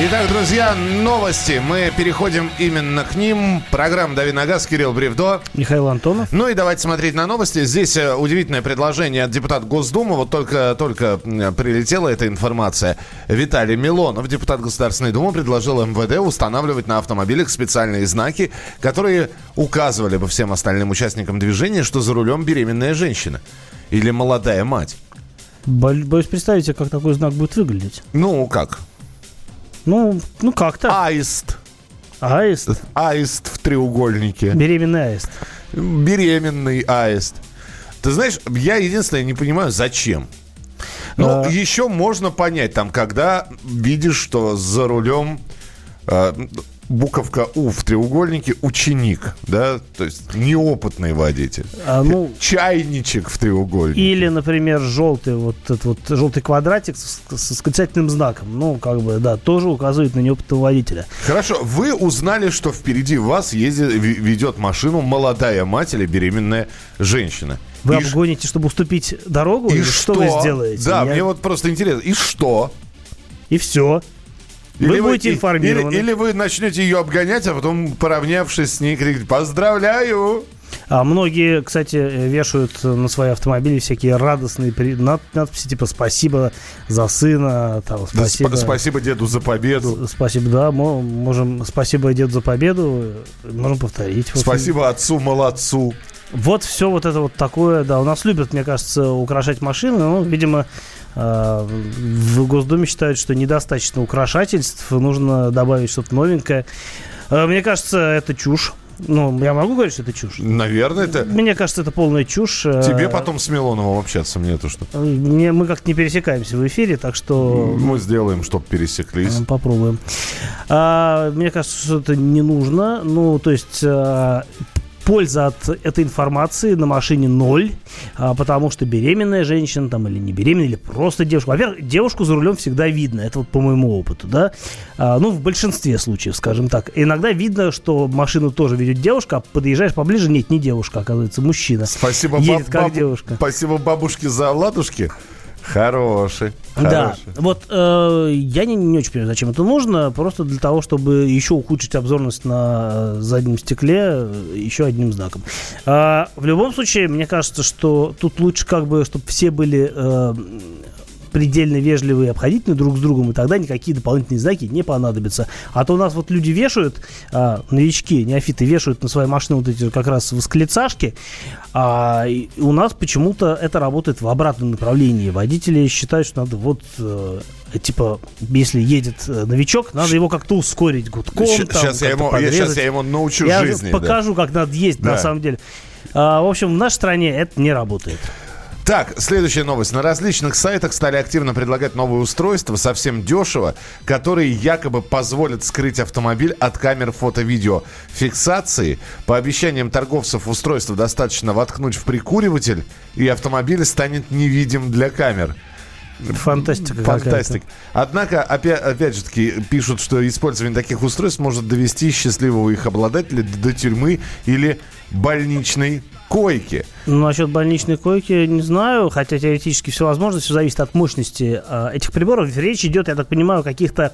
Итак, друзья, новости. Мы переходим именно к ним. Программа «Дави на газ», Кирилл Бревдо. Михаил Антонов. Ну и давайте смотреть на новости. Здесь э, удивительное предложение от депутата Госдумы. Вот только, только прилетела эта информация. Виталий Милонов, депутат Государственной Думы, предложил МВД устанавливать на автомобилях специальные знаки, которые указывали бы всем остальным участникам движения, что за рулем беременная женщина или молодая мать. Боюсь представить, как такой знак будет выглядеть. Ну, как? Ну, ну как-то. Аист. Аист? Аист в треугольнике. Беременный аист. Беременный аист. Ты знаешь, я единственное не понимаю, зачем. Ну, а... еще можно понять, там, когда видишь, что за рулем э, буковка У в треугольнике ученик, да, то есть неопытный водитель. А, ну, Чайничек в треугольнике. Или, например, желтый вот этот вот желтый квадратик с, с восклицательным знаком. Ну, как бы, да, тоже указывает на неопытного водителя. Хорошо, вы узнали, что впереди вас ездит, ведет машину молодая мать или беременная женщина. Вы и обгоните, ш... чтобы уступить дорогу? И что? что вы сделаете? Да, Я... мне вот просто интересно. И что? И все. Или вы будете информированы. Или, или вы начнете ее обгонять, а потом, поравнявшись с ней, крикнуть «Поздравляю!» А многие, кстати, вешают на свои автомобили всякие радостные надписи, типа «Спасибо за сына», там, «Спасибо». Да, спасибо деду за победу. Спасибо, да, можем «Спасибо деду за победу», можем повторить. Спасибо отцу, молодцу. Вот все вот это вот такое, да, у нас любят, мне кажется, украшать машины, но, видимо, в Госдуме считают, что недостаточно украшательств, нужно добавить что-то новенькое. А, мне кажется, это чушь. Ну, я могу говорить, что это чушь? Наверное, это... Мне кажется, это полная чушь. Тебе а, потом с Милоновым общаться, мне это что? Мне, мы как-то не пересекаемся в эфире, так что... Мы сделаем, чтобы пересеклись. Попробуем. А, мне кажется, что это не нужно. Ну, то есть польза от этой информации на машине ноль, а, потому что беременная женщина там или не беременная, или просто девушка. Во-первых, девушку за рулем всегда видно, это вот по моему опыту, да. А, ну, в большинстве случаев, скажем так. Иногда видно, что машину тоже ведет девушка, а подъезжаешь поближе, нет, не девушка, оказывается, мужчина. Спасибо, Едет баб- как баб- девушка. Спасибо бабушке за ладушки. Хороший. Да, вот э, я не, не очень понимаю, зачем это нужно, просто для того, чтобы еще ухудшить обзорность на заднем стекле э, еще одним знаком. А, в любом случае, мне кажется, что тут лучше как бы, чтобы все были э, предельно вежливые и обходительны друг с другом, и тогда никакие дополнительные знаки не понадобятся. А то у нас вот люди вешают, а, новички, неофиты вешают на свои машины вот эти как раз восклицашки, а у нас почему-то это работает в обратном направлении. Водители считают, что надо вот э, типа, если едет э, новичок, надо его как-то ускорить гудком. Сейчас, там, я, ему, я, сейчас я ему научу я жизни. Я покажу, да. как надо ездить да. на самом деле. А, в общем, в нашей стране это не работает. Так, следующая новость. На различных сайтах стали активно предлагать новые устройства, совсем дешево, которые якобы позволят скрыть автомобиль от камер фото-видео фиксации. По обещаниям торговцев устройство достаточно воткнуть в прикуриватель, и автомобиль станет невидим для камер. Фантастика. Фантастика. Однако, опять, опять же таки, пишут, что использование таких устройств может довести счастливого их обладателя до тюрьмы или больничной койки. Ну, насчет больничной койки не знаю, хотя теоретически все возможно, все зависит от мощности э, этих приборов. Речь идет, я так понимаю, о каких-то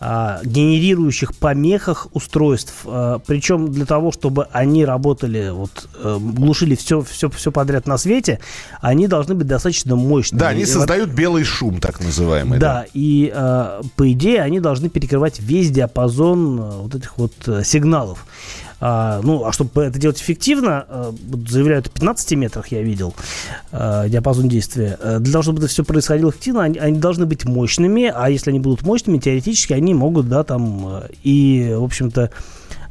э, генерирующих помехах устройств. Э, причем для того, чтобы они работали, вот, э, глушили все, все, все подряд на свете, они должны быть достаточно мощными. Да, они создают вот, белый шум, так называемый. Да, да. и э, по идее они должны перекрывать весь диапазон э, вот этих вот э, сигналов. А, ну, а чтобы это делать эффективно, а, заявляют, в 15 метрах я видел а, диапазон действия. А, для того, чтобы это все происходило эффективно, они, они должны быть мощными, а если они будут мощными, теоретически они могут, да, там, и, в общем-то,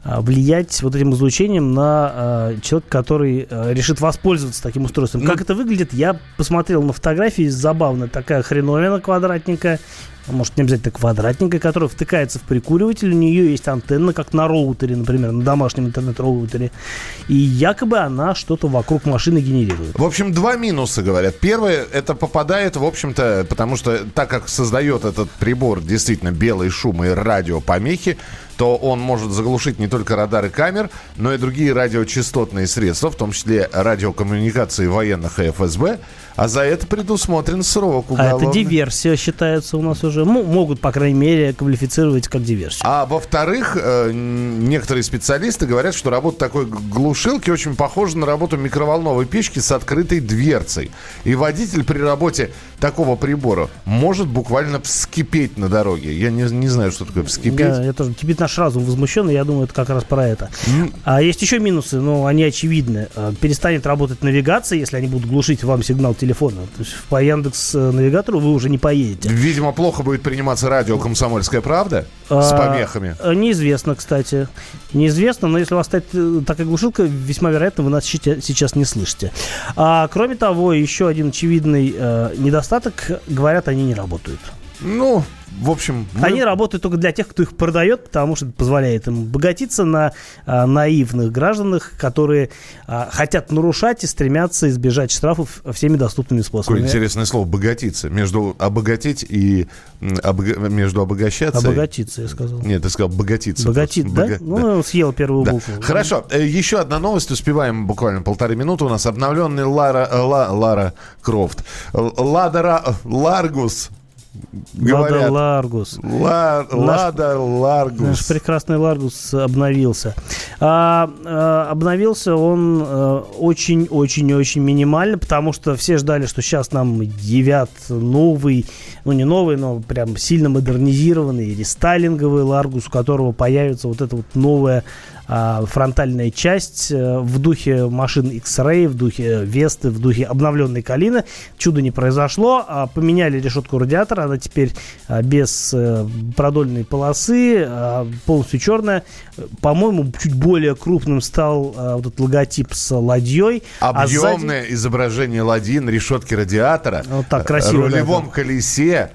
влиять вот этим излучением на э, человека, который э, решит воспользоваться таким устройством. Ну, как это выглядит, я посмотрел на фотографии, забавно, такая хреновина квадратненькая, может, не обязательно квадратненькая, которая втыкается в прикуриватель. У нее есть антенна, как на роутере, например, на домашнем интернет-роутере. И якобы она что-то вокруг машины генерирует. В общем, два минуса, говорят. Первое, это попадает, в общем-то, потому что так как создает этот прибор действительно белый шум и радиопомехи, то он может заглушить не только радары камер, но и другие радиочастотные средства, в том числе радиокоммуникации военных и ФСБ. а за это предусмотрен срок уголовный. А это диверсия считается у нас уже. Ну, могут, по крайней мере, квалифицировать как диверсию. А во-вторых, э, некоторые специалисты говорят, что работа такой глушилки очень похожа на работу микроволновой печки с открытой дверцей. И водитель при работе такого прибора может буквально вскипеть на дороге. Я не, не знаю, что такое вскипеть. Да, я тоже. Кипит наш разум возмущен, и я думаю, это как раз про это. Mm. А есть еще минусы, но они очевидны. А, перестанет работать навигация, если они будут глушить вам сигнал телефона. То есть по Яндекс э, навигатору вы уже не поедете. Видимо, плохо будет приниматься радио «Комсомольская правда» а, с помехами. Неизвестно, кстати. Неизвестно, но если у вас стоит э, такая глушилка, весьма вероятно, вы нас сейчас не слышите. А, кроме того, еще один очевидный э, недостаток, говорят, они не работают. Ну, в общем... Мы... Они работают только для тех, кто их продает, потому что это позволяет им богатиться на а, наивных гражданах, которые а, хотят нарушать и стремятся избежать штрафов всеми доступными способами. Какое интересное слово «богатиться». Между обогатить и обог... между обогащаться... Обогатиться, я сказал. Нет, ты сказал богатиться. Богатит, да? Бога... Ну, да. съел первую да. букву. Хорошо. Э, еще одна новость. Успеваем буквально полторы минуты. У нас обновленный Лара, Ла, Лара Крофт. Лада Ларгус говорят. Лада Ларгус. Ла, Лада Ларгус. Наш прекрасный Ларгус обновился. А, а, обновился он очень-очень-очень а, минимально, потому что все ждали, что сейчас нам явят новый, ну не новый, но прям сильно модернизированный рестайлинговый Ларгус, у которого появится вот это вот новое фронтальная часть э, в духе машин X-Ray, в духе Весты, в духе обновленной Калины. Чудо не произошло. А, поменяли решетку радиатора. Она теперь а, без э, продольной полосы, полностью черная. По-моему, чуть более крупным стал вот этот логотип с ладьей. Объемное а сзади... изображение ладьи на решетке радиатора. Вот так красиво. рулевом да, колесе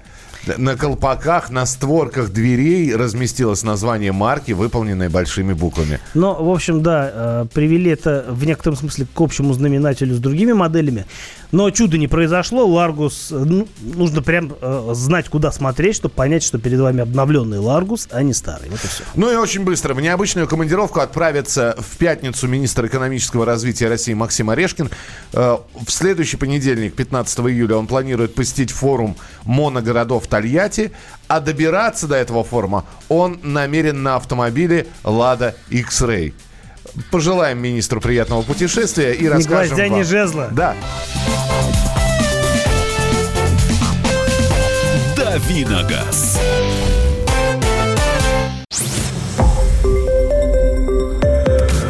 на колпаках, на створках дверей разместилось название марки, выполненное большими буквами. Ну, в общем, да, э, привели это в некотором смысле к общему знаменателю с другими моделями. Но чудо не произошло. Ларгус, э, ну, нужно прям э, знать, куда смотреть, чтобы понять, что перед вами обновленный Ларгус, а не старый. Вот и все. Ну и очень быстро. В необычную командировку отправится в пятницу министр экономического развития России Максим Орешкин. Э, в следующий понедельник, 15 июля, он планирует посетить форум моногородов Тольятти, а добираться до этого форума он намерен на автомобиле Lada X-Ray. Пожелаем министру приятного путешествия и расскажем гвоздя, вам. не жезла. Да. Давиногаз.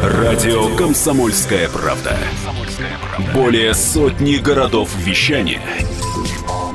Радио «Комсомольская правда». Более сотни городов вещания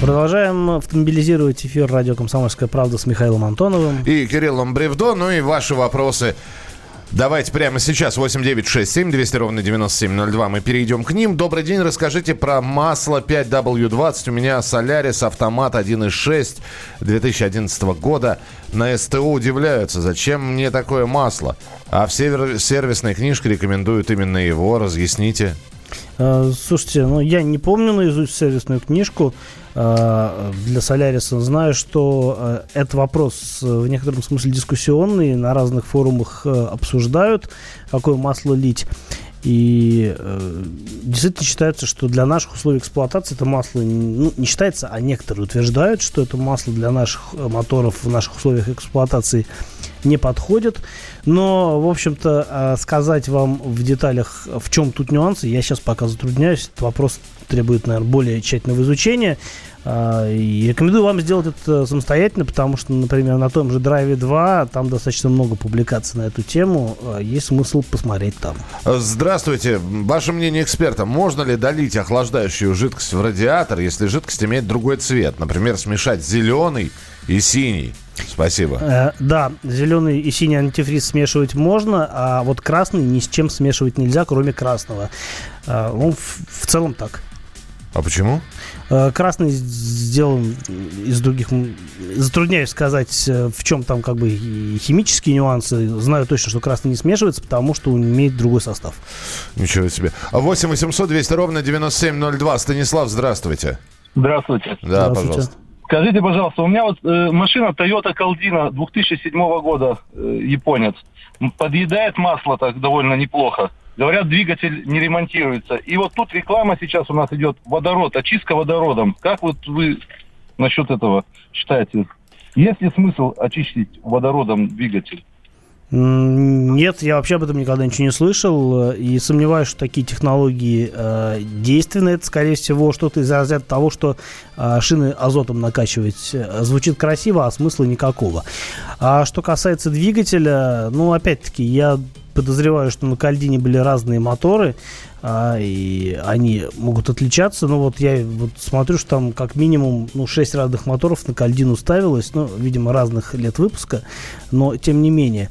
Продолжаем автомобилизировать эфир радио «Комсомольская правда» с Михаилом Антоновым. И Кириллом Бревдо. Ну и ваши вопросы Давайте прямо сейчас 8967 200 ровно 9702. Мы перейдем к ним. Добрый день. Расскажите про масло 5W20. У меня Солярис автомат 1.6 2011 года. На СТО удивляются, зачем мне такое масло. А в сервисной книжке рекомендуют именно его. Разъясните. А, слушайте, ну я не помню наизусть сервисную книжку для Соляриса. Знаю, что а, этот вопрос в некотором смысле дискуссионный, на разных форумах обсуждают, какое масло лить. И э, действительно считается, что для наших условий эксплуатации это масло ну, не считается, а некоторые утверждают, что это масло для наших моторов в наших условиях эксплуатации не подходит. Но, в общем-то, сказать вам в деталях, в чем тут нюансы, я сейчас пока затрудняюсь. Этот вопрос требует, наверное, более тщательного изучения. А, и рекомендую вам сделать это самостоятельно, потому что, например, на том же Драйве 2 там достаточно много публикаций на эту тему. А, есть смысл посмотреть там. Здравствуйте. Ваше мнение эксперта. Можно ли долить охлаждающую жидкость в радиатор, если жидкость имеет другой цвет? Например, смешать зеленый и синий. Спасибо. Э, да, зеленый и синий антифриз смешивать можно, а вот красный ни с чем смешивать нельзя, кроме красного. Э, ну, в, в целом так. А почему? Э, красный сделан из других... Затрудняюсь сказать, э, в чем там как бы химические нюансы. Знаю точно, что красный не смешивается, потому что он имеет другой состав. Ничего себе. 8 800 200 ровно 9702. Станислав, здравствуйте. Здравствуйте. Да, здравствуйте. пожалуйста. Скажите, пожалуйста, у меня вот э, машина Toyota Caldina 2007 года, э, японец. Подъедает масло так довольно неплохо. Говорят, двигатель не ремонтируется. И вот тут реклама сейчас у нас идет водород, очистка водородом. Как вот вы насчет этого считаете? Есть ли смысл очистить водородом двигатель? Нет, я вообще об этом никогда ничего не слышал и сомневаюсь, что такие технологии э, действенны. Это, скорее всего, что-то из разряда того, что э, шины азотом накачивать э, звучит красиво, а смысла никакого. А что касается двигателя, ну, опять-таки, я подозреваю, что на Кальдине были разные моторы, а, и они могут отличаться. Но вот я вот смотрю, что там как минимум ну, 6 разных моторов на Кальдину ставилось, ну, видимо, разных лет выпуска, но тем не менее.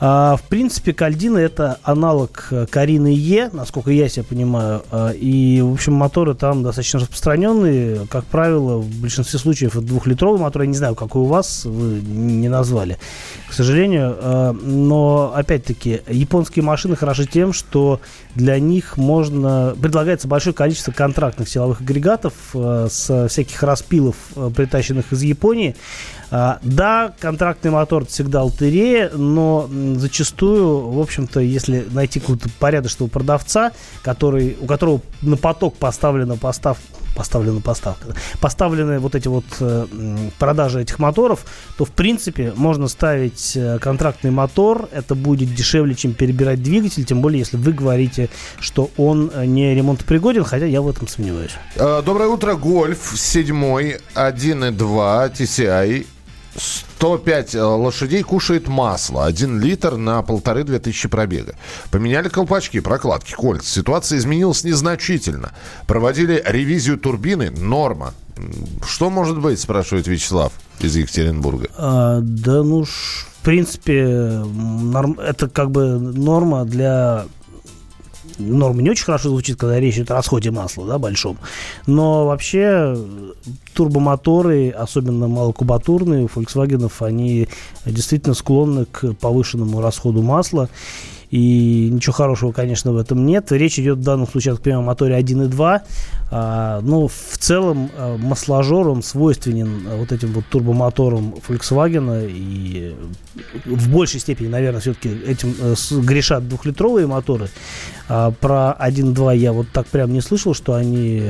А, в принципе, Кальдина это аналог э, Карины Е, насколько я себя понимаю. А, и, в общем, моторы там достаточно распространенные. Как правило, в большинстве случаев это двухлитровый мотор. Я не знаю, какой у вас, вы не назвали, к сожалению. А, но, опять-таки, японские машины хороши тем, что для них можно... Предлагается большое количество контрактных силовых агрегатов э, с всяких распилов, э, притащенных из Японии. А, да, контрактный мотор всегда лотерея, но зачастую, в общем-то, если найти какого-то порядочного продавца, который, у которого на поток поставлена поставка, поставлена поставка, поставлены вот эти вот э, продажи этих моторов, то в принципе можно ставить э, контрактный мотор, это будет дешевле, чем перебирать двигатель, тем более если вы говорите, что он э, не ремонтопригоден, хотя я в этом сомневаюсь. Доброе утро, Гольф 7 1.2 TCI 105 э, лошадей кушает масло. Один литр на полторы-две тысячи пробега. Поменяли колпачки, прокладки, кольца. Ситуация изменилась незначительно. Проводили ревизию турбины. Норма. Что может быть, спрашивает Вячеслав из Екатеринбурга. А, да ну, в принципе, норм, это как бы норма для норма не очень хорошо звучит, когда речь идет о расходе масла, да, большом. Но вообще турбомоторы, особенно малокубатурные у Volkswagen, они действительно склонны к повышенному расходу масла. И ничего хорошего, конечно, в этом нет. Речь идет в данном случае, я так понимаю, о моторе 1.2. А, ну, в целом, а, масложор, он свойственен а, вот этим вот турбомоторам Volkswagen. И в большей степени, наверное, все-таки этим а, грешат двухлитровые моторы. А, про 1.2 я вот так прям не слышал, что они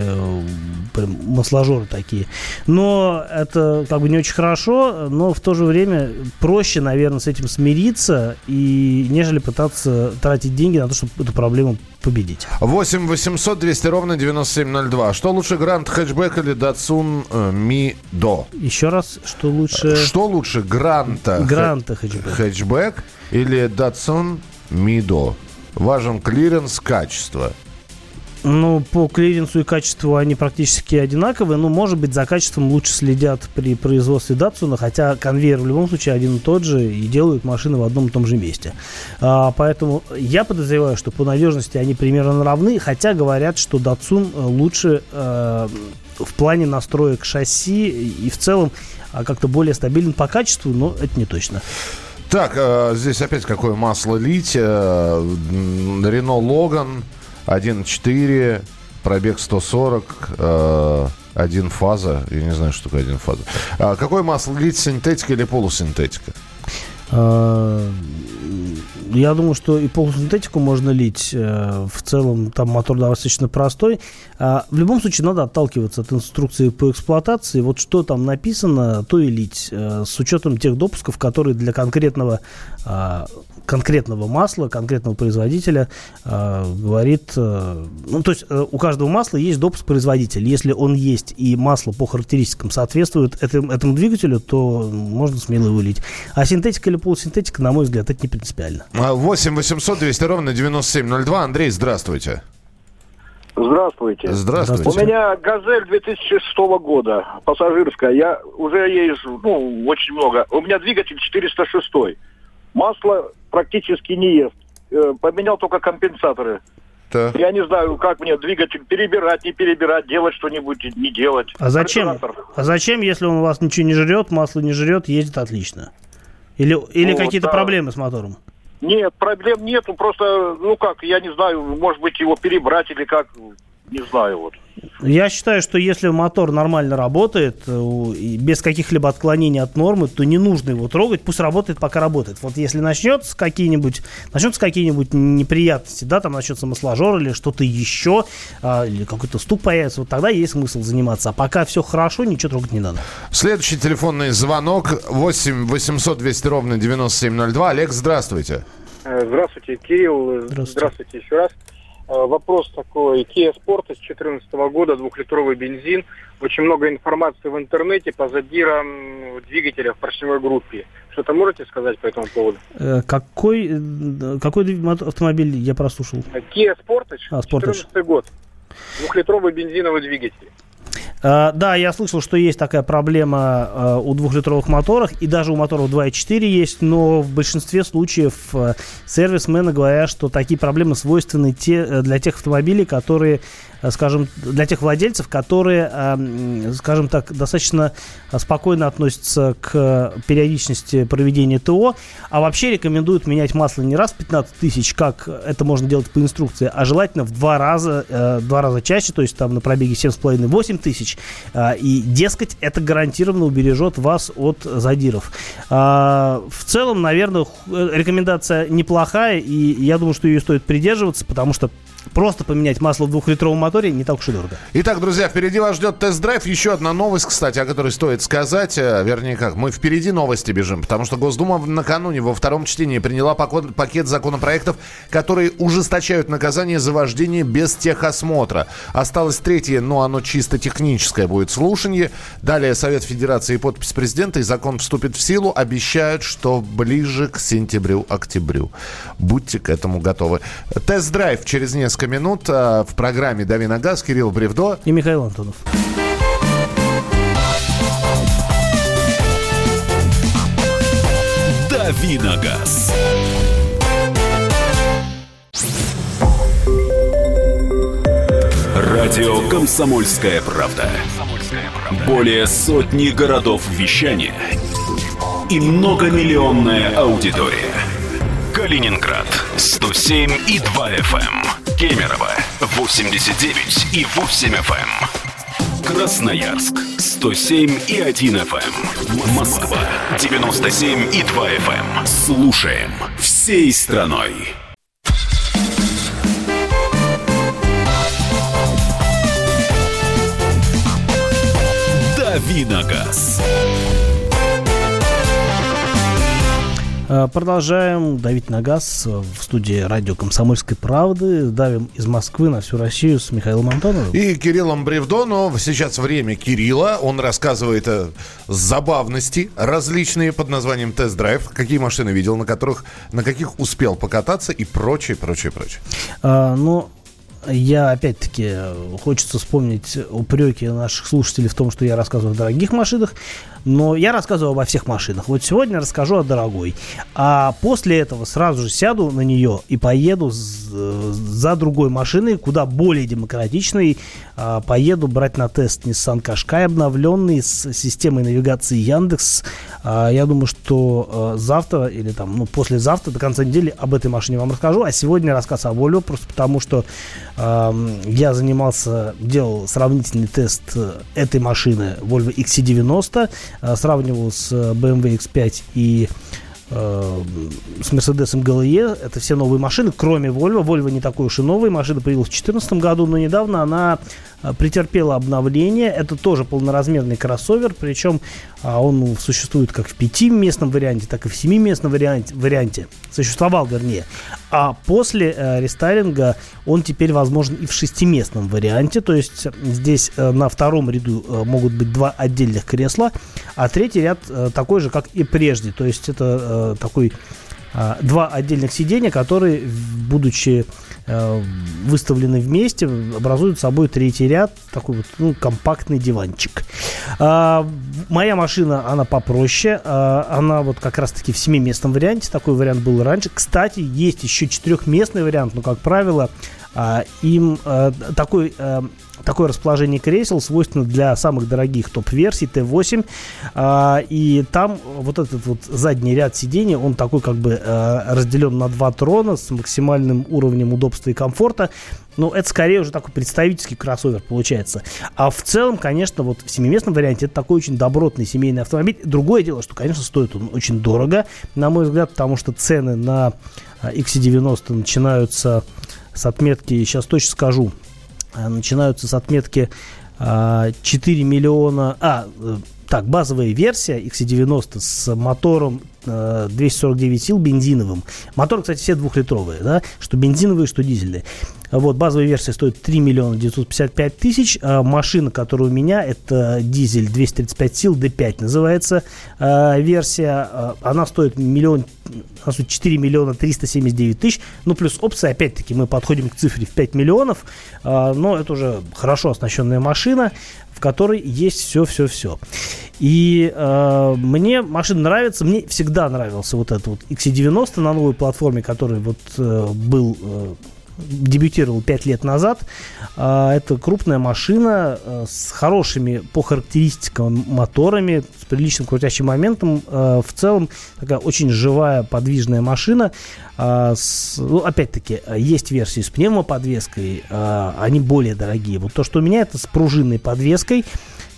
прям масложоры такие. Но это как бы не очень хорошо, но в то же время проще, наверное, с этим смириться, и нежели пытаться тратить деньги на то, чтобы эту проблему победить. 8 800 200 ровно 9702. Что лучше, Гранта хэтчбэк или Datsun э, mi-DO? Еще раз, что лучше? Что лучше, Гранта, Гранта хэтчбэк. хэтчбэк или Datsun mi-DO? Важен клиренс, качество – ну, по клиренсу и качеству они практически одинаковые, но, может быть, за качеством лучше следят при производстве Датсуна, хотя конвейер в любом случае один и тот же, и делают машины в одном и том же месте. А, поэтому я подозреваю, что по надежности они примерно равны, хотя говорят, что Датсун э, лучше э, в плане настроек шасси и в целом а, как-то более стабилен по качеству, но это не точно. Так, э, здесь опять какое масло лить. Рено Логан 1.4, пробег 140, э, один фаза. Я не знаю, что такое один фаза. А какое масло лить, синтетика или полусинтетика? А, я думаю, что и полусинтетику можно лить. Э, в целом там мотор достаточно простой. А, в любом случае надо отталкиваться от инструкции по эксплуатации. Вот что там написано, то и лить. Э, с учетом тех допусков, которые для конкретного а, конкретного масла, конкретного производителя э, говорит, э, ну то есть у каждого масла есть допуск производителя. Если он есть и масло по характеристикам соответствует этому, этому двигателю, то можно смело вылить. А синтетика или полусинтетика, на мой взгляд, это не принципиально. 8 800 200 ровно 9702. Андрей, здравствуйте. Здравствуйте. Здравствуйте. У меня «Газель» 2006 года, пассажирская. Я уже езжу, ну, очень много. У меня двигатель 406. Масло практически не ест. Э, Поменял только компенсаторы. Так. Я не знаю, как мне двигатель перебирать, не перебирать, делать что-нибудь, не делать. А зачем? А зачем, если он у вас ничего не жрет, масло не жрет, ездит отлично? Или, или Ну, какие-то да. проблемы с мотором? Нет, проблем нету. Просто, ну как, я не знаю, может быть, его перебрать или как, не знаю вот. Я считаю, что если мотор нормально работает, э, без каких-либо отклонений от нормы, то не нужно его трогать, пусть работает, пока работает. Вот если начнется какие-нибудь, начнутся какие-нибудь неприятности, да, там начнется масложор или что-то еще, а, или какой-то стук появится, вот тогда есть смысл заниматься. А пока все хорошо, ничего трогать не надо. Следующий телефонный звонок 8 800 200 ровно 9702. Олег, здравствуйте. Э, Здравствуйте, Кирилл. Здравствуйте. Здравствуйте еще раз. Э, Вопрос такой. Kia Sportage 2014 года, двухлитровый бензин. Очень много информации в интернете по задирам двигателя в поршневой группе. Что-то можете сказать по этому поводу? Э, Какой, э, какой автомобиль я прослушал? Kia Sportage, А, Sportage. 2014 год. Двухлитровый бензиновый двигатель. Э, Да, я слышал, что есть такая проблема э, у двухлитровых моторов, и даже у моторов 2.4 есть, но в большинстве случаев э, сервисмены говорят, что такие проблемы свойственны те, для тех автомобилей, которые, скажем, для тех владельцев, которые, э, скажем так, достаточно э, спокойно относятся к периодичности проведения ТО, а вообще рекомендуют менять масло не раз в 15 тысяч, как это можно делать по инструкции, а желательно в два раза, э, два раза чаще, то есть там на пробеге 7,5-8 тысяч. И, дескать, это гарантированно убережет вас от задиров. В целом, наверное, э, рекомендация неплохая, и я думаю, что ее стоит придерживаться, потому что просто поменять масло в двухлитровом моторе не так уж и дорого. Итак, друзья, впереди вас ждет тест-драйв. Еще одна новость, кстати, о которой стоит сказать. Э, Вернее, как, мы впереди новости бежим, потому что Госдума накануне во втором чтении приняла пакет, законопроектов, которые ужесточают наказание за вождение без техосмотра. Осталось третье, но оно чисто техническое будет слушание. Далее Совет Федерации и подпись президента, и закон вступит в силу. Обещают, что ближе к сентябрю-октябрю. Будьте к этому готовы. Тест-драйв через несколько минут э, в программе «Дави на газ». Кирилл Бревдо. И Михаил Антонов. Давиногаз. Радио «Комсомольская правда». Более сотни городов вещания и многомиллионная аудитория. Калининград 107 и 2 FM. Эм. Кемерово 89 и 8 FM. эм. Красноярск 107 и 1 FM. Москва 97 и 2 FM. Слушаем всей страной. Давиногаз. Продолжаем давить на газ э, в студии радио «Комсомольской правды». Давим из Москвы на всю Россию с Михаилом Антоновым. И Кириллом Бревдо, но сейчас время Кирилла. Он рассказывает э, забавности различные под названием тест-драйв. Какие машины видел, на которых, на каких успел покататься и прочее, прочее, прочее. А, ну, я опять-таки э, хочется вспомнить упреки наших слушателей в том, что я рассказываю о дорогих машинах, но я рассказываю обо всех машинах. Вот сегодня расскажу о дорогой. А после этого сразу же сяду на нее и поеду э, за другой машиной, куда более демократичной. А, Поеду брать на тест Nissan Qashqai обновленный с системой навигации Яндекс. А, Я думаю, что э, завтра или там, ну, послезавтра, до конца недели об этой машине вам расскажу. А сегодня рассказ о Volvo, просто потому что я занимался, делал сравнительный тест э, этой машины Volvo XC90, э, сравнивал с э, BMW X5 и э, с Mercedes GLE. Это все новые машины, кроме Volvo. Volvo не такой уж и новый. Машина появилась в 2014 году, но недавно она э, претерпела обновление. Это тоже полноразмерный кроссовер, причем а, он существует как в пятиместном варианте, так и в семиместном варианте. Существовал, вернее. А после э, рестайлинга он теперь возможен и в шестиместном варианте. То есть здесь э, на втором ряду э, могут быть два отдельных кресла, а третий ряд э, такой же, как и прежде. То есть это э, такой два отдельных сидения, которые, будучи э, выставлены вместе, образуют собой третий ряд, такой вот ну, компактный диванчик. А, моя машина, она попроще, а, она вот как раз-таки в семиместном варианте, такой вариант был раньше. Кстати, есть еще четырехместный вариант, но, как правило, а, им а, такой а, такое расположение кресел свойственно для самых дорогих топ-версий Т8. И там вот этот вот задний ряд сидений, он такой как бы разделен на два трона с максимальным уровнем удобства и комфорта. Ну, это скорее уже такой представительский кроссовер получается. А в целом, конечно, вот в семиместном варианте это такой очень добротный семейный автомобиль. Другое дело, что, конечно, стоит он очень дорого, на мой взгляд, потому что цены на XC90 начинаются с отметки, сейчас точно скажу, э, начинаются с отметки 4 а, миллиона... А, э, так, базовая версия XC90 с мотором 249 э, сил бензиновым. Моторы, кстати, все двухлитровые, да, что бензиновые, что дизельные. Вот, базовая версия стоит 3 миллиона 955 тысяч. А машина, которая у меня, это дизель 235 сил, D5 называется а, версия. Она стоит миллион, 4 миллиона 379 тысяч. Ну, плюс опция, опять-таки, мы подходим к цифре в 5 миллионов. Но это уже хорошо оснащенная машина которой есть все-все-все. И э, мне машина нравится, мне всегда нравился вот этот вот XC90 на новой платформе, который вот э, был э, дебютировал 5 лет назад. А, это крупная машина э, с хорошими по характеристикам моторами, с приличным крутящим моментом. Э, в целом такая очень живая, подвижная машина. А, ну, опять-таки, есть версии с пневмоподвеской, а, они более дорогие. Вот то, что у меня, это с пружинной подвеской.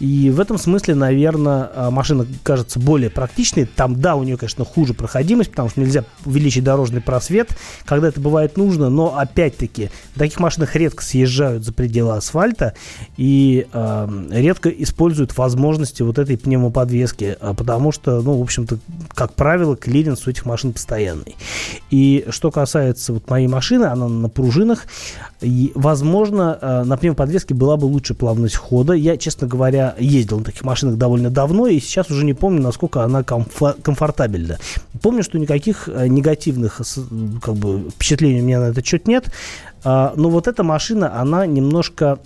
И в этом смысле, наверное, а, машина кажется более практичной. Там, да, у нее, конечно, хуже проходимость, потому что нельзя увеличить дорожный просвет, когда это бывает нужно. Но, опять-таки, в таких машинах редко съезжают за пределы асфальта и э, редко используют возможности вот этой пневмоподвески, потому что, ну, в общем-то, как правило, клиренс у этих машин постоянный. И что касается вот моей машины, она на пружинах, и, возможно, э, на пневмоподвеске была бы лучше плавность хода. Я, честно говоря, ездил на таких машинах довольно давно, и сейчас уже не помню, насколько она комфор- комфортабельна. Помню, что никаких э, негативных как бы, впечатлений у меня на этот счет нет. А, но вот эта машина, она немножко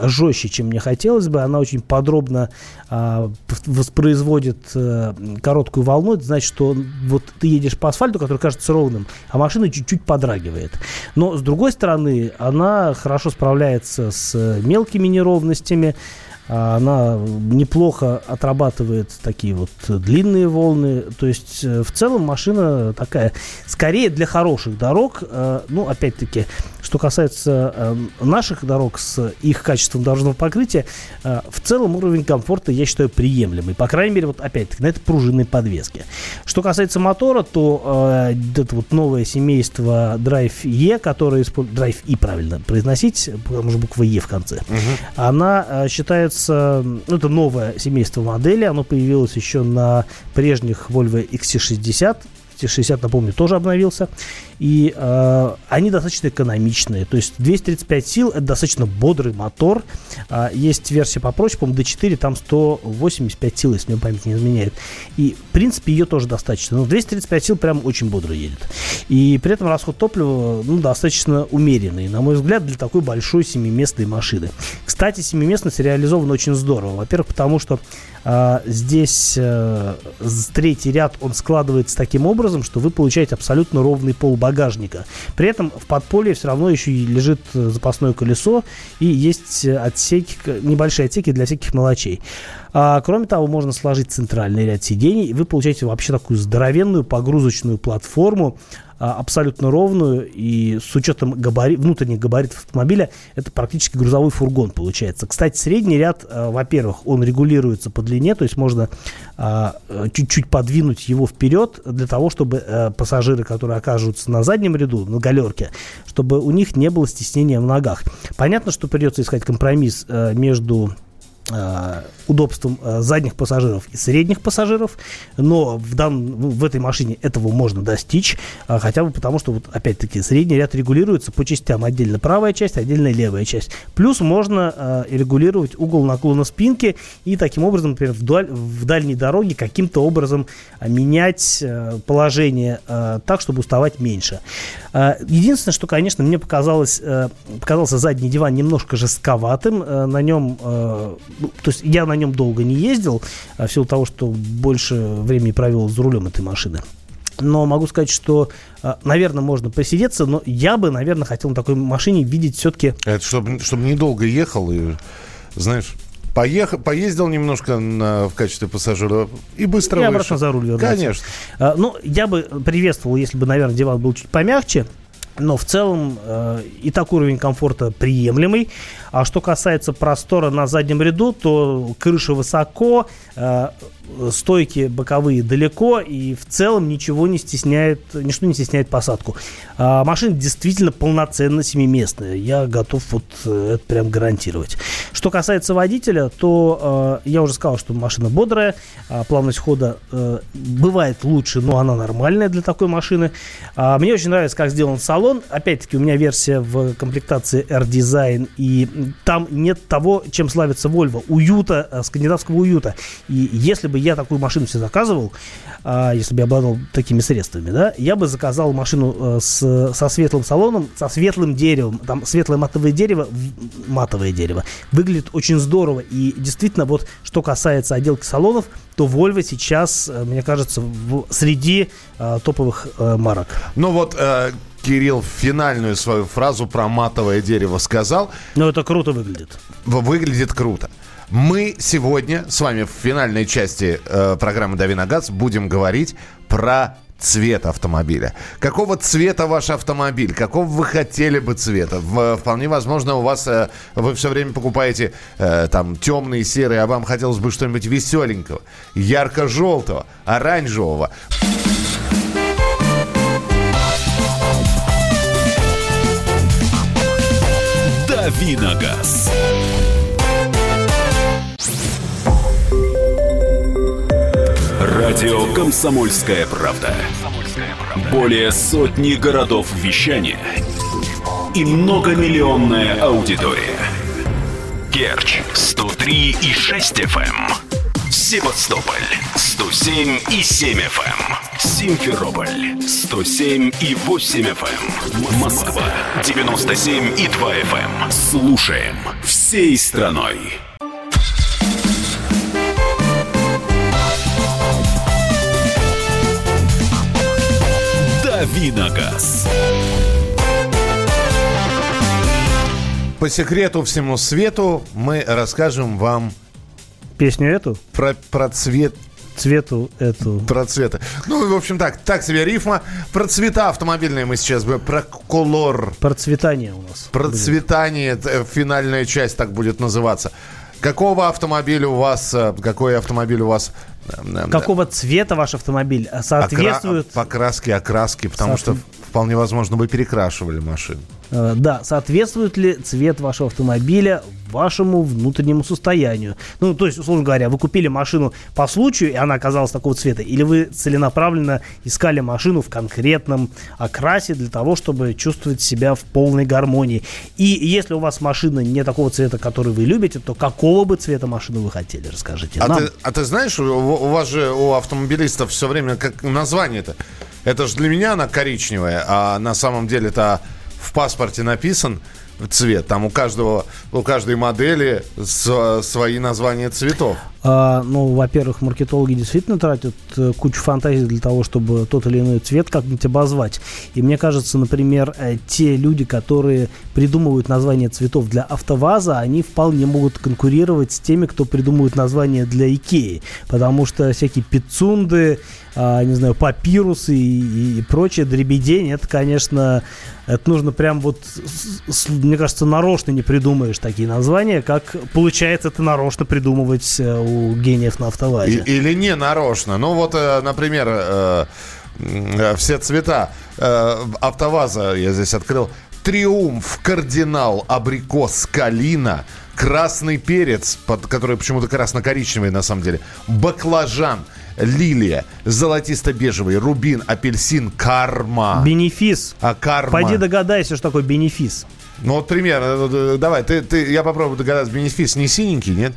жестче, чем мне хотелось бы. Она очень подробно а, воспроизводит э, короткую волну. Это значит, что вот ты едешь по асфальту, который кажется ровным, а машина чуть-чуть подрагивает. Но, с другой стороны, она хорошо справляется с мелкими неровностями. А, она неплохо отрабатывает такие вот длинные волны. То есть, э, в целом, машина такая, скорее для хороших дорог. Э, ну, опять-таки, что касается э, наших дорог с их качеством дорожного покрытия, в целом уровень комфорта, я считаю, приемлемый. По крайней мере, вот опять-таки, на этой пружинной подвеске. Что касается мотора, то это вот новое семейство Drive E, которое использует... Drive E, правильно произносить, потому что буква E в конце. Угу. Она считается появляется, ну, это новое семейство модели, оно появилось еще на прежних Volvo XC60, XC60, напомню, тоже обновился. И э, они достаточно экономичные. То есть 235 сил это достаточно бодрый мотор. Э, есть версия попроще, по-моему, D4, там 185 сил, если мне память не изменяет. И, в принципе, ее тоже достаточно. Но 235 сил прям очень бодро едет. И при этом расход топлива ну, достаточно умеренный, на мой взгляд, для такой большой семиместной машины. Кстати, семиместность реализована очень здорово. Во-первых, потому что здесь а, третий ряд, он складывается таким образом, что вы получаете абсолютно ровный пол багажника. При этом в подполье все равно еще лежит э, запасное колесо и есть отсеки, небольшие отсеки для всяких мелочей. А, кроме того, можно сложить центральный ряд сидений, и вы получаете вообще такую здоровенную погрузочную платформу, а, абсолютно ровную, и с учетом габари... внутренних габаритов автомобиля, это практически грузовой фургон получается. Кстати, средний ряд, а, во-первых, он регулируется по длине, то есть можно а, чуть-чуть подвинуть его вперед для того, чтобы пассажиры, которые окажутся на заднем ряду, на галерке, чтобы у них не было стеснения в ногах. Понятно, что придется искать компромисс между удобством э, задних пассажиров и средних пассажиров, но в, дан, в этой машине этого можно достичь, а, хотя бы потому, что, вот, опять-таки, средний ряд регулируется по частям. Отдельно правая часть, отдельно левая часть. Плюс можно э, регулировать угол наклона спинки и таким образом, например, вдаль, в дальней дороге каким-то образом э, менять э, положение э, так, чтобы уставать меньше. Э, единственное, что, конечно, мне показалось, э, показался задний диван немножко жестковатым. Э, на нем, э, то есть я на нем долго не ездил, а в силу того, что больше времени провел за рулем этой машины. Но могу сказать, что, э, наверное, можно посидеться, но я бы, наверное, хотел на такой машине видеть все-таки... Это чтобы, чтобы недолго ехал и, знаешь, поехал, поездил немножко на, в качестве пассажира и быстро И вышел. обратно за руль вернуться. Конечно. А, Ну, я бы приветствовал, если бы, наверное, диван был чуть помягче. Но в целом э, и так уровень комфорта приемлемый. А что касается простора на заднем ряду, то крыша высоко, э, стойки боковые далеко, и в целом ничего не стесняет, ничто не стесняет посадку. А машина действительно полноценно семиместная. Я готов вот э, это прям гарантировать. Что касается водителя, то э, я уже сказал, что машина бодрая, а плавность хода бывает лучше, но она нормальная для такой машины. А, мне очень нравится, как сделан салон. Опять-таки, у меня версия в комплектации R-Design, и там нет того, чем славится Volvo. Уюта, э, скандинавского уюта. И если бы я такую машину себе заказывал, а, если бы я обладал такими средствами, да, я бы заказал машину э, с, со светлым салоном, со светлым деревом. Там светлое матовое дерево, матовое дерево, выглядит очень здорово. И действительно, вот что касается отделки салонов, то Volvo сейчас, э, мне кажется, в- среди э, топовых э, марок. Ну вот э, Кирилл финальную свою фразу про матовое дерево сказал. Но это круто выглядит. Выглядит круто. Мы сегодня с вами в финальной части э, программы «Дави на газ» будем говорить про цвет автомобиля. Какого цвета ваш автомобиль? Какого вы хотели бы цвета? В- вполне возможно, у вас э, вы все время покупаете э, там темные, серые, а вам хотелось бы что-нибудь веселенького, ярко-желтого, оранжевого. Давиногаз. Радио «Комсомольская правда». Более сотни городов вещания и многомиллионная аудитория. Керчь 103 и 6 FM. Севастополь 107 и 7 FM. Симферополь 107 и 8 FM. Москва 97 и 2 FM. Слушаем всей страной. Давиногаз. По секрету всему свету мы расскажем вам Песню эту, про, про цвет цвету эту. Про цвета. Ну, в общем, так, так себе рифма. Про цвета автомобильные мы сейчас будем. Про колор. Процветание у нас. Процветание. э, Финальная часть так будет называться. Какого автомобиля у вас, э, какой автомобиль у вас Какого цвета ваш автомобиль э, соответствует... окра- покраски, окраски, потому что Соответ- вполне возможно вы перекрашивали машину. Э, Да, соответствует ли цвет вашего автомобиля вашему внутреннему состоянию? Ну, то есть, условно говоря, вы купили машину по случаю, и она оказалась такого цвета, или вы целенаправленно искали машину в конкретном окрасе для того, чтобы чувствовать себя в полной гармонии. И если у вас машина не такого цвета, который вы любите, то какого бы цвета машины вы хотели, расскажите А нам. ты, а ты знаешь, у, вас же у автомобилистов все время как название-то. Это же для меня она коричневая, а на самом деле это в паспорте написан цвет. Там у каждого, у каждой модели свои названия цветов. А, ну, во-первых, маркетологи действительно тратят э, кучу фантазии для того, чтобы тот или иной цвет как-нибудь обозвать. И мне кажется, например, э, те люди, которые придумывают названия цветов для АвтоВАЗа, они вполне могут конкурировать с теми, кто придумывает названия для Икеи. Потому что всякие пиццунды, а, не знаю, папирусы и, и прочее дребедень, это, конечно, это нужно прям вот, мне кажется, нарочно не придумаешь такие названия, как получается это нарочно придумывать э, у гениев на автовазе. или не нарочно. Ну вот, э, например, э, все цвета АвтоВАЗа я здесь открыл. Триумф, кардинал, абрикос, калина, красный перец, под, который почему-то красно-коричневый на самом деле, баклажан, лилия, золотисто-бежевый, рубин, апельсин, карма. Бенефис. А карма. Пойди догадайся, что такое бенефис. Ну вот примерно, э, давай, ты, ты, я попробую догадаться, бенефис не синенький, нет?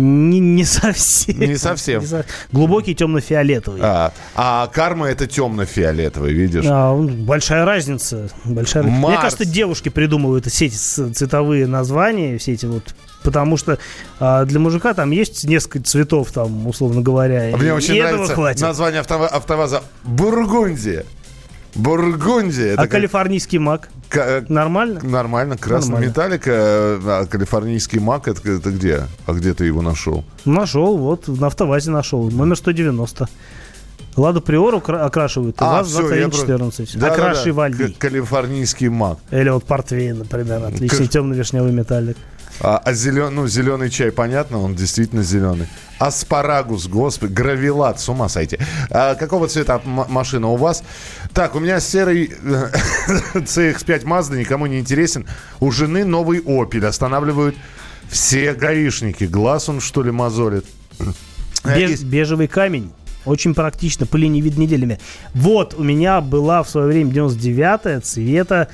Не, не совсем. Не совсем. Не со- Глубокий темно-фиолетовый. А, а карма это темно-фиолетовый, видишь? А, большая разница. Большая разница. Мне Марс. кажется, девушки придумывают все эти цветовые названия, все эти вот. Потому что а, для мужика там есть несколько цветов, там, условно говоря. Мне и очень этого нравится хватит. название автова- автоваза Бургундия. Бургундия. А это калифорнийский мак? э, Нормально? Нормально, красный Нормально. металлика, а калифорнийский мак, это, это где? А где ты его нашел? Нашел, вот, на автовазе нашел. Номер 190. Ладу Приору кра- окрашивают. А, всё, я 2114. Да, да, да. Окрашивали. К- Калифорнийский мак. Или вот портвейн, например. Отличный К- темно-вишневый металлик. А, а зелен, ну, зеленый чай, понятно, он действительно зеленый. Аспарагус, господи, гравилат, с ума сойти. А какого цвета машина у вас? Так, у меня серый э, CX-5 Mazda, никому не интересен. У жены новый Opel, останавливают все гаишники. Глаз он, что ли, мозолит? Э, Беж- бежевый камень. Очень практично, пыли не видно неделями. Вот, у меня была в свое время 99-я цвета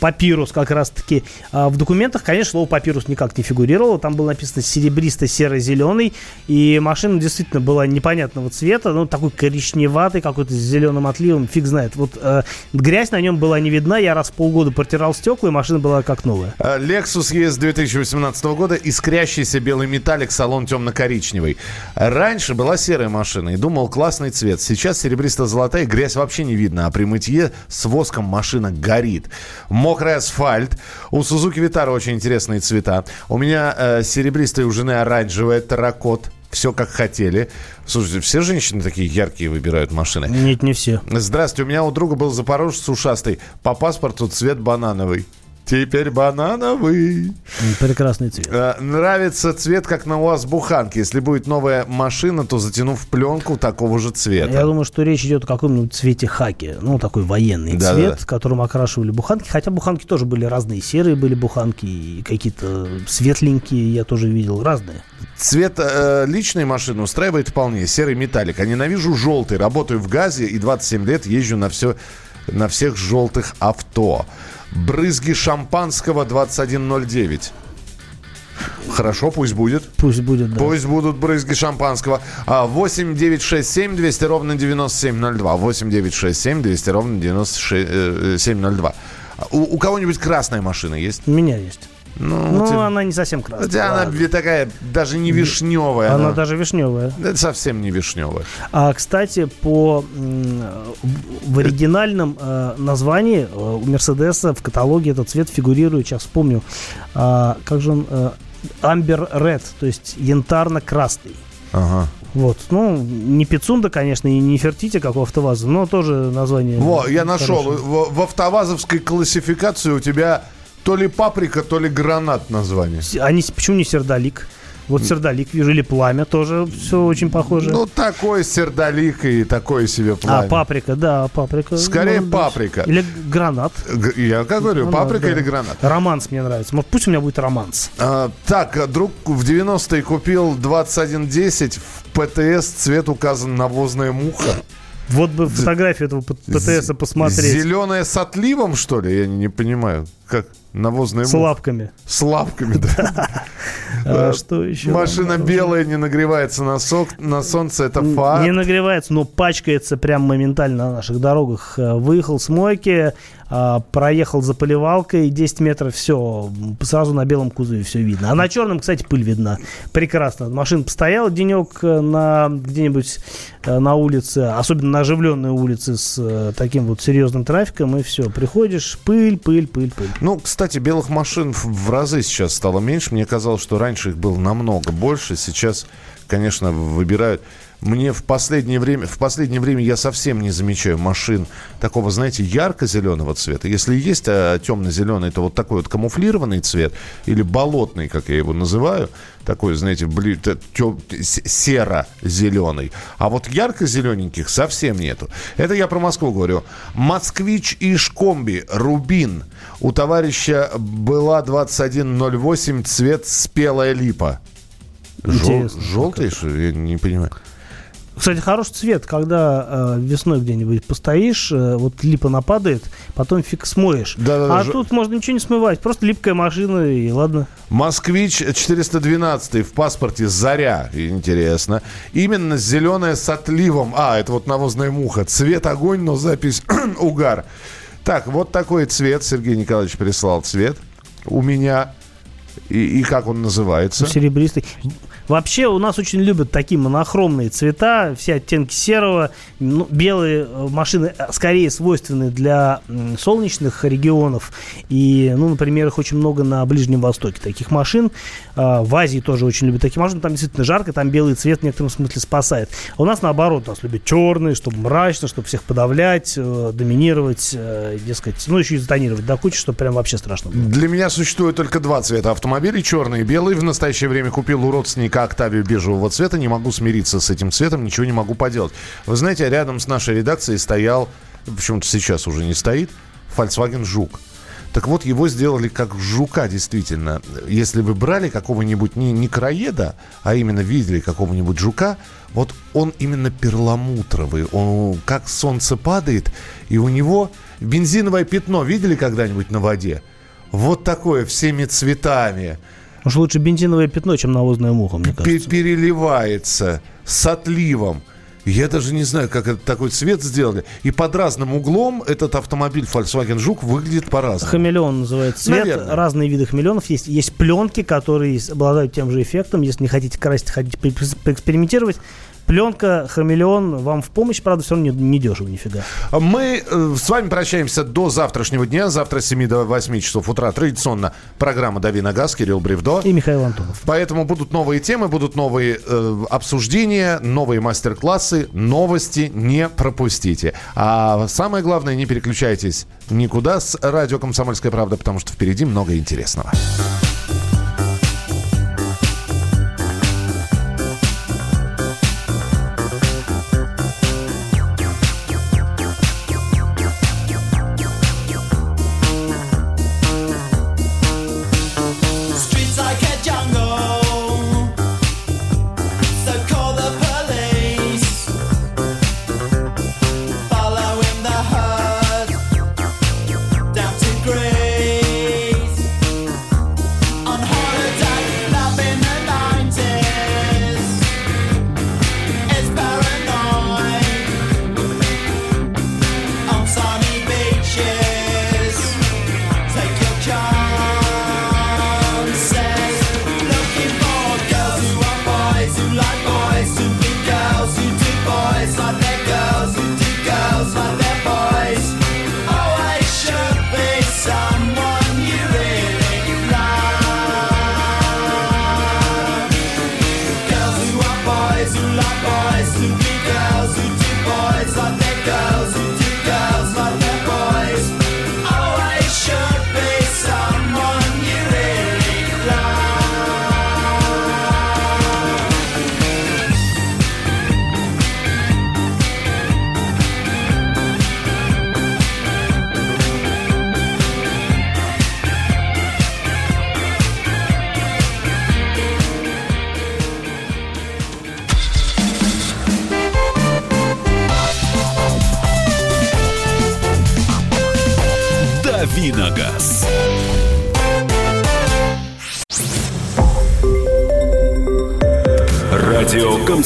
папирус как раз-таки. А, в документах, конечно, слово папирус никак не фигурировало. Там было написано серебристо-серо-зеленый. И машина действительно была непонятного цвета. Ну, такой коричневатый, какой-то с зеленым отливом. Фиг знает. Вот э, грязь на нем была не видна. Я раз в полгода протирал стекла, и машина была как новая. А, Lexus ES 2018 года, искрящийся белый металлик, салон темно-коричневый. Раньше была серая машина и думал, классный цвет. Сейчас серебристо-золотая, грязь вообще не видно, а при мытье с воском машина горит. Мокрый асфальт. У Suzuki Vitara очень интересные цвета. У меня э, серебристая, у жены оранжевая, терракот. Все как хотели. Слушайте, все женщины такие яркие выбирают машины. Нет, не все. Здравствуйте, у меня у друга был запорожец ушастый. По паспорту цвет банановый. Теперь банановый. Прекрасный цвет. Э, Нравится цвет, как на УАЗ Буханке. Если будет новая машина, то затянув пленку такого же цвета. Я думаю, что речь идет о каком-нибудь цвете хаки. Ну, такой военный Да, цвет, да, да. которым окрашивали буханки. Хотя буханки тоже были разные. Серые были буханки, и какие-то светленькие я тоже видел. Разные. Цвет э, личной машины устраивает вполне. Серый металлик. А ненавижу желтый. Работаю в ГАЗе и 27 лет езжу на, все, на всех желтых авто. Брызги шампанского 2109. Хорошо, пусть будет. Пусть будет, да. Пусть будут брызги шампанского. А, 8 9 6 7 200 ровно 9702. 8 9 6 7 200 ровно 9702. У, у кого-нибудь красная машина есть? У меня есть. Ну, Ну, тебя- она не совсем красная. Хотя она ладно. такая, даже не вишневая. Она она- даже вишневая. Это совсем не вишневая. А, кстати, по в оригинальном э, названии э, у Мерседеса в каталоге этот цвет фигурирует, сейчас вспомню, а, как же он, э, Amber Red, то есть янтарно-красный. Ага. Вот, ну, не Пицунда, конечно, и не Фертити, как у АвтоВАЗа, но тоже название. Во, я нашел. хорошее. В, в автовазовской классификации у тебя то ли паприка, то ли гранат название. Они, почему не сердолик? Вот сердолик вижу, или пламя тоже все очень похоже. Ну, такой сердолик и такое себе а, пламя. паприка, да, паприка. Скорее быть. паприка. Или гранат. Я как говорю, Ну паприка да. или гранат? Романс мне нравится. Может, пусть у меня будет романс. А, так, а, друг в 90-е купил 2110 в ПТС, цвет указан навозная муха. Вот бы фотографию этого ПТСа посмотреть. Зеленая с отливом, что ли? Я не, не понимаю. Как навозная С лапками. С лапками, да. А что еще? Машина белая, не нагревается на, сок, на солнце, это факт. Не нагревается, но пачкается прям моментально на наших дорогах. Э, Выехал с мойки, а, проехал за поливалкой 10 метров, все, сразу на белом кузове все видно. А на черном, кстати, пыль видна. Прекрасно. Машина постояла денек э, на где-нибудь э, на улице, особенно на оживленной улице с э, таким вот серьезным трафиком, и все, приходишь, пыль, пыль, пыль, пыль. Ну, кстати, белых машин в, в разы сейчас стало меньше. Мне казалось, что раньше их было намного больше. Сейчас, конечно, выбирают. Мне в последнее время, в последнее время я совсем не замечаю машин такого, знаете, ярко-зеленого цвета. Если есть а, темно-зеленый, то вот такой вот камуфлированный цвет или болотный, как я его называю, такой, знаете, бли, тем, серо-зеленый. А вот ярко-зелененьких совсем нету. Это я про Москву говорю. Москвич и Шкомби, Рубин. У товарища была 2108, цвет спелая липа. Жел, желтый, что я не понимаю. Кстати, хороший цвет, когда э, весной где-нибудь постоишь, э, вот липа нападает, потом фиг смоешь. Да, да, а ж... тут можно ничего не смывать, просто липкая машина и ладно. Москвич 412 в паспорте Заря, интересно. Именно зеленая с отливом. А, это вот навозная муха. Цвет огонь, но запись угар. Так, вот такой цвет. Сергей Николаевич прислал цвет. У меня и, и как он называется? Серебристый. Вообще у нас очень любят такие монохромные цвета, все оттенки серого. Ну, белые э, машины э, скорее свойственны для солнечных регионов. И, ну, например, их очень много на Ближнем Востоке таких машин. А, в Азии тоже очень любят такие машины. Там действительно жарко, там белый цвет в некотором смысле спасает. А у нас наоборот, нас любят черные, чтобы мрачно, чтобы всех подавлять, э, доминировать, дескать, ну, еще и затонировать до кучи, чтобы прям вообще страшно было. Для меня существует только два цвета автомобилей, черный и белый. В настоящее время купил у родственника Toyota Octavia бежевого цвета. Не могу смириться с этим цветом, ничего не могу поделать. Вы знаете, рядом с нашей редакцией стоял, почему-то сейчас уже не стоит, Volkswagen Жук. Так вот, его сделали как жука, действительно. Если вы брали какого-нибудь не, не краеда, а именно видели какого-нибудь жука, вот он именно перламутровый. Он как солнце падает, и у него бензиновое пятно видели когда-нибудь на воде? Вот такое, всеми цветами. Уж лучше бензиновое пятно, чем навозная муха, мне кажется. Переливается с отливом. Я даже не знаю, как этот такой цвет сделали. И под разным углом этот автомобиль Volkswagen Жук выглядит по-разному. Хамелеон называется цвет. Наверное. Разные виды хамелеонов есть. Есть пленки, которые обладают тем же эффектом. Если не хотите красить, хотите поэкспериментировать, Пленка, хамелеон вам в помощь, правда, все равно не, не дешево нифига. Мы э, с вами прощаемся до завтрашнего дня. Завтра с 7 до 8 часов утра традиционно программа «Дави на газ», Кирилл Бревдо. И Михаил Антонов. Поэтому будут новые темы, будут новые э, обсуждения, новые мастер-классы, новости не пропустите. А самое главное, не переключайтесь никуда с радио «Комсомольская правда», потому что впереди много интересного. Давиногаз.